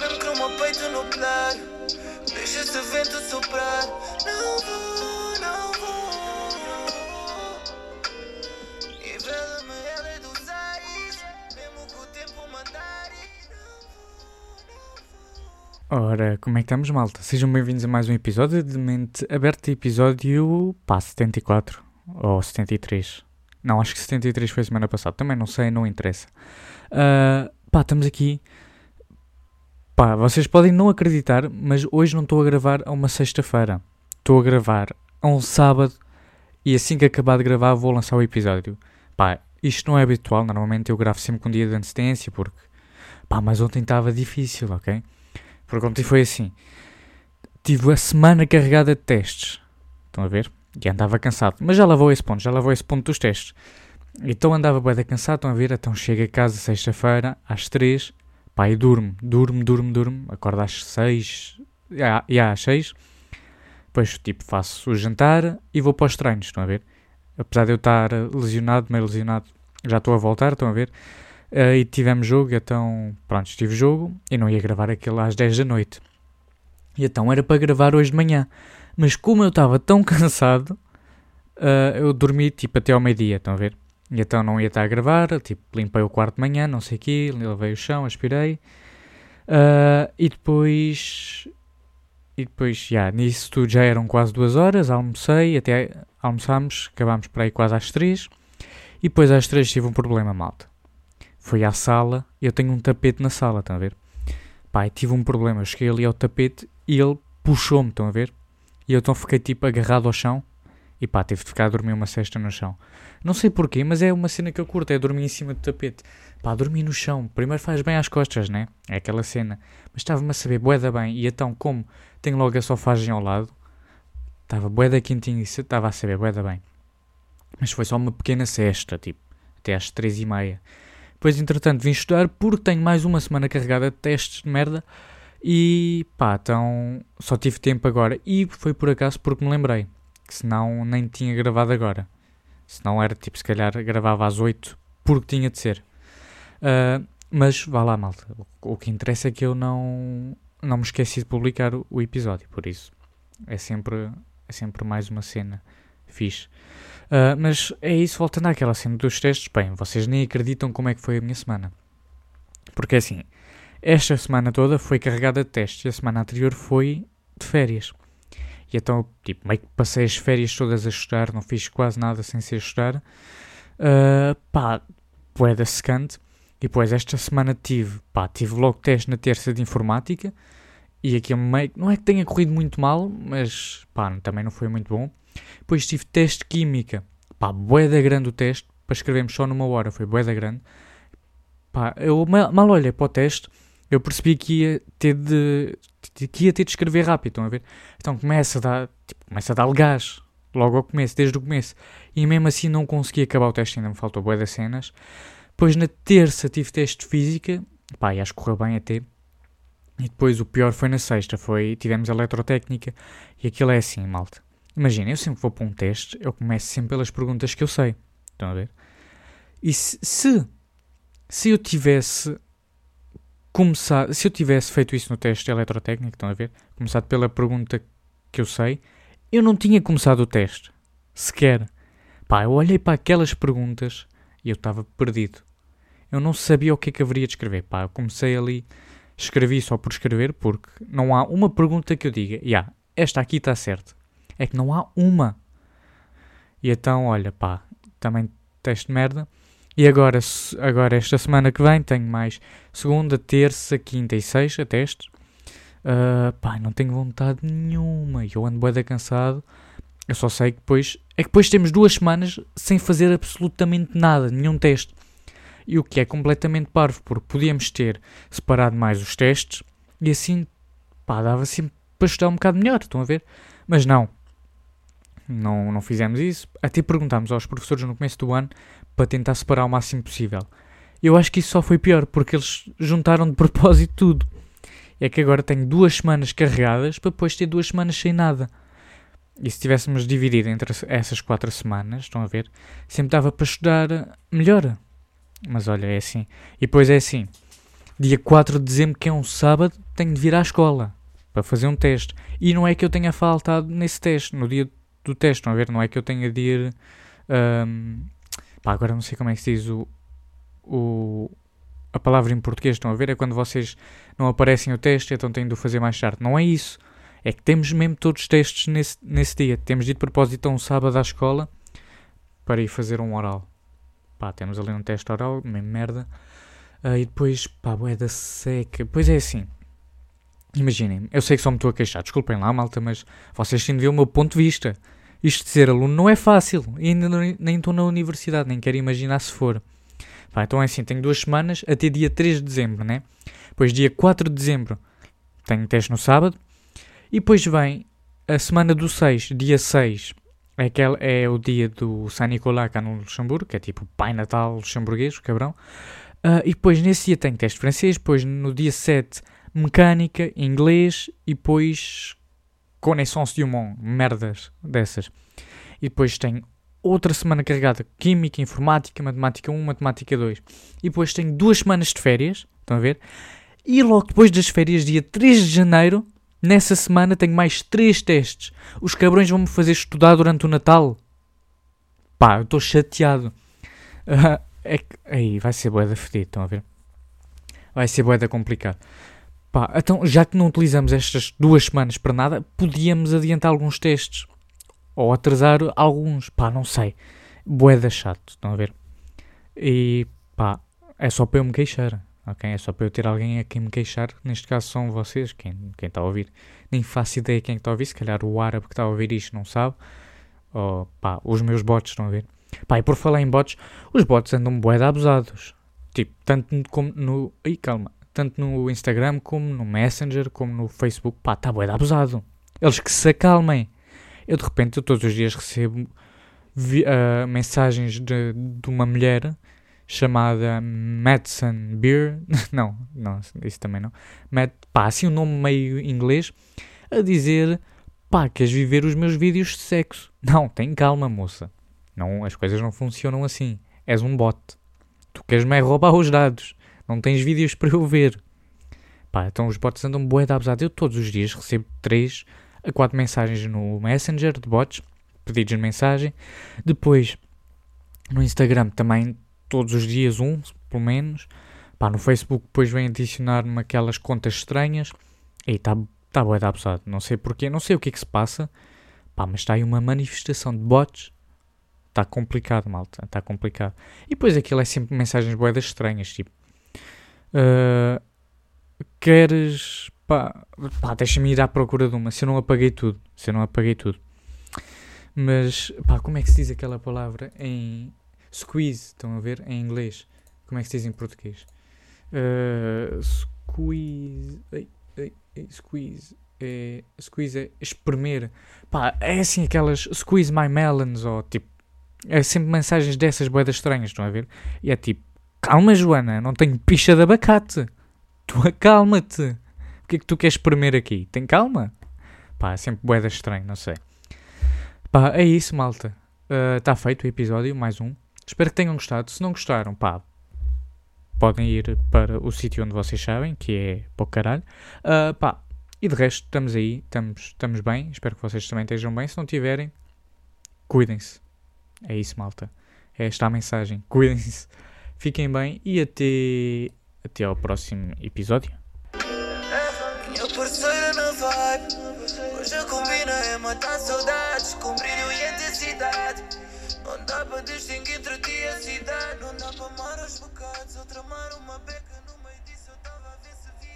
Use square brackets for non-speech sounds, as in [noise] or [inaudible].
O meu peito nuclear Deixa esse vento soprar é não vou, não vou Ora, como é que estamos, malta? Sejam bem-vindos a mais um episódio de Mente Aberta, episódio, pá, 74 ou 73. Não, acho que 73 foi semana passada, também não sei, não interessa. Ah, pá, estamos aqui. Pá, vocês podem não acreditar, mas hoje não estou a gravar a uma sexta-feira. Estou a gravar a um sábado e assim que acabar de gravar vou lançar o episódio. Pá, isto não é habitual, normalmente eu gravo sempre com um dia de antecedência porque, pá, mas ontem estava difícil, ok? Porque ontem foi assim. Tive a semana carregada de testes. Estão a ver? E andava cansado. Mas já lá vou a esse ponto, já lá vou a esse ponto dos testes. Então andava bem cansado, estão a ver? Então chego a casa sexta-feira, às três. Pá, e durmo, durmo, durmo, durmo. Acordo às seis. Já, às seis. Depois, tipo, faço o jantar e vou para os treinos, estão a ver? Apesar de eu estar lesionado, meio lesionado, já estou a voltar, estão a ver? Eh, e tivemos jogo, então, pronto, tive jogo e não ia gravar aquilo às 10 da noite. E então era para gravar hoje de manhã. Mas como eu estava tão [laughs] cansado, eh, eu dormi tipo até ao meio-dia, estão a ver? E então não ia estar a gravar, tipo, limpei o quarto de manhã, não sei o quê, lavei o chão, aspirei. Eh, e depois. E depois, já, nisso tudo já eram quase duas horas, almocei, até almoçámos, acabámos para aí quase às três. E depois às três tive um problema, malta. Fui à sala, eu tenho um tapete na sala, estão a ver? Pai, tive um problema, eu cheguei ali ao tapete e ele puxou-me, estão a ver? E eu então fiquei tipo agarrado ao chão e pá, tive de ficar a dormir uma cesta no chão. Não sei porquê, mas é uma cena que eu curto, é dormir em cima do tapete. Pá, dormir no chão, primeiro faz bem às costas, né? É aquela cena. Mas estava-me a saber boeda bem, e então como tenho logo a sofagem ao lado, estava boeda quentinho e estava a saber boeda bem. Mas foi só uma pequena cesta, tipo, até às três e meia. Depois, entretanto, vim estudar porque tenho mais uma semana carregada de testes de merda e pá, então só tive tempo agora. E foi por acaso porque me lembrei que senão nem tinha gravado agora. Senão era tipo, se calhar gravava às 8 porque tinha de ser. Ah, mas vá lá, malta. O, o que interessa é que eu não, não me esqueci de publicar o, o episódio, por isso é sempre, é sempre mais uma cena fixe. Ah, mas é isso, voltando àquela cena dos testes, bem, vocês nem acreditam como é que foi a minha semana. Porque assim, esta semana toda foi carregada de testes e a semana anterior foi de férias. E então, tipo, meio que passei as férias todas a estudar, não fiz quase nada sem ser estudar. Uh, pá, poeda secante. E depois esta semana tive, pá, tive logo teste na terça de informática. E aquilo meio, não é que tenha corrido muito mal, mas pá, também não foi muito bom. Depois tive teste de química. Pá, boeda grande o teste, para escrevermos só numa hora, foi boeda grande. Pá, eu mal, mal olhei para o teste, eu percebi que ia ter de, que ia ter de escrever rápido, estão a ver? Então começa a dar, tipo, começa a dar gás, logo ao começo, desde o começo. E mesmo assim não consegui acabar o teste, ainda me faltou boa das cenas. Depois na terça tive teste de física, pá, e acho que correu bem até. E depois o pior foi na sexta, foi, tivemos eletrotécnica, e aquilo é assim, malta. Imagina, eu sempre vou para um teste, eu começo sempre pelas perguntas que eu sei, estão a ver? E se, se, se eu tivesse começado, se eu tivesse feito isso no teste eletrotécnico, estão a ver? Começado pela pergunta que eu sei, eu não tinha começado o teste, sequer. Pá, eu olhei para aquelas perguntas e eu estava perdido. Eu não sabia o que é que haveria de escrever. Pá, eu comecei ali, escrevi só por escrever, porque não há uma pergunta que eu diga, já, yeah, esta aqui está certa. É que não há uma. E então, olha, pá, também teste de merda. E agora, agora, esta semana que vem, tenho mais segunda, terça, quinta e sexta testes. Uh, pá, não tenho vontade nenhuma. Eu ando bué cansado. Eu só sei que depois... É que depois temos duas semanas sem fazer absolutamente nada, nenhum teste. E o que é completamente parvo, porque podíamos ter separado mais os testes e assim, pá, dava sempre para estudar um bocado melhor, estão a ver? Mas não. Não, não fizemos isso. Até perguntámos aos professores no começo do ano para tentar separar o máximo possível. Eu acho que isso só foi pior, porque eles juntaram de propósito tudo. É que agora tenho duas semanas carregadas para depois ter duas semanas sem nada. E se tivéssemos dividido entre essas quatro semanas, estão a ver, sempre dava para estudar melhor. Mas olha, é assim. E depois é assim. dia 4 de dezembro, que é um sábado, tenho de vir à escola para fazer um teste. E não é que eu tenha faltado nesse teste, no dia do teste, estão a ver? Não é que eu tenha de ir. Um, pá, agora não sei como é que se diz o, o, a palavra em português, estão a ver? É quando vocês não aparecem o teste, então têm de o fazer mais tarde. Não é isso. É que temos mesmo todos os testes nesse, nesse dia. Temos de ir de propósito a um sábado à escola para ir fazer um oral. Pá, temos ali um teste oral, mesmo merda. Uh, e depois, pá, é da seca. Pois é assim. Imaginem, eu sei que só me estou a queixar, desculpem lá, malta, mas vocês têm de ver o meu ponto de vista. Isto de ser aluno não é fácil, e ainda não, nem estou na universidade, nem quero imaginar se for. Pá, então é assim, tenho duas semanas até dia 3 de dezembro, né? Depois dia 4 de dezembro tenho teste no sábado, e depois vem a semana do 6, dia 6, é, aquele, é o dia do San Nicolás cá no Luxemburgo, que é tipo Pai Natal luxemburguês, cabrão. Uh, e depois nesse dia tenho teste francês, depois no dia 7 mecânica, inglês e depois connaissance du monde, merdas dessas. E depois tenho outra semana carregada Química, Informática, Matemática 1, Matemática 2. E depois tenho duas semanas de férias, estão a ver? E logo depois das férias, dia 3 de janeiro, nessa semana tenho mais três testes. Os cabrões vão-me fazer estudar durante o Natal. Pá, eu estou chateado. Uh, [laughs] é que, aí, vai ser boeda fedida, estão a ver? Vai ser boeda complicado. Pá, então, já que não utilizamos estas duas semanas para nada, podíamos adiantar alguns testes. Ou atrasar alguns. Pá, não sei. Boeda chato, estão a ver? E pá, é só para eu me queixar. Ok? É só para eu ter alguém a quem me queixar. Neste caso são vocês, quem, quem está a ouvir. Nem faço ideia quem está a ouvir. Se calhar o árabe que está a ouvir isto não sabe. Ou pá, os meus bots estão a ver. Pá, e por falar em bots, os bots andam boeda abusados. Tipo, tanto como no. Ih, calma tanto no Instagram como no Messenger, como no Facebook, pá, está bué abusado. Eles que se acalmem. Eu de repente, eu, todos os dias recebo uh, mensagens de, de uma mulher chamada Madison Beer, [laughs] não, não, isso também não, Mad, pá, assim um nome meio inglês, a dizer, pá, queres viver os meus vídeos de sexo? Não, tem calma, moça. Não, as coisas não funcionam assim. És um bot. Tu queres-me é roubar os dados. Não tens vídeos para eu ver. Pá, então os bots andam bué da abusado. Eu todos os dias recebo 3 a 4 mensagens no Messenger de bots, pedidos de mensagem. Depois, no Instagram também, todos os dias um, pelo menos. Pá, no Facebook depois vem adicionar-me aquelas contas estranhas. E está tá bué da abusado. Não sei porquê, não sei o que é que se passa. Pá, mas está aí uma manifestação de bots. Está complicado, malta. Está complicado. E depois aquilo é sempre mensagens boedas estranhas, tipo Uh, queres. Pá, pá deixa-me ir à procura de uma. Se eu não apaguei tudo. Se eu não apaguei tudo. Mas, pá, como é que se diz aquela palavra em. Squeeze, estão a ver? Em inglês. Como é que se diz em português? Uh, squeeze. Ei, ei, squeeze. É, squeeze é espremer. Pá, é assim aquelas. Squeeze my melons ou tipo. É sempre mensagens dessas boedas estranhas, estão a ver? E é tipo Calma, Joana, não tenho picha de abacate. Tu acalma-te. O que é que tu queres espremer aqui? Tem calma? Pá, é sempre boeda estranho, não sei. Pá, é isso, malta. Está uh, feito o episódio, mais um. Espero que tenham gostado. Se não gostaram, pá, podem ir para o sítio onde vocês sabem, que é para o caralho. Uh, pá, e de resto, estamos aí, estamos, estamos bem. Espero que vocês também estejam bem. Se não tiverem, cuidem-se. É isso, malta. É esta a mensagem. Cuidem-se. Fiquem bem e até, até ao próximo episódio. Na vibe, hoje é matar saudades, com brilho e intensidade. Não dá para distinguir entre ti e cidade, não dá para amar os bocados, outra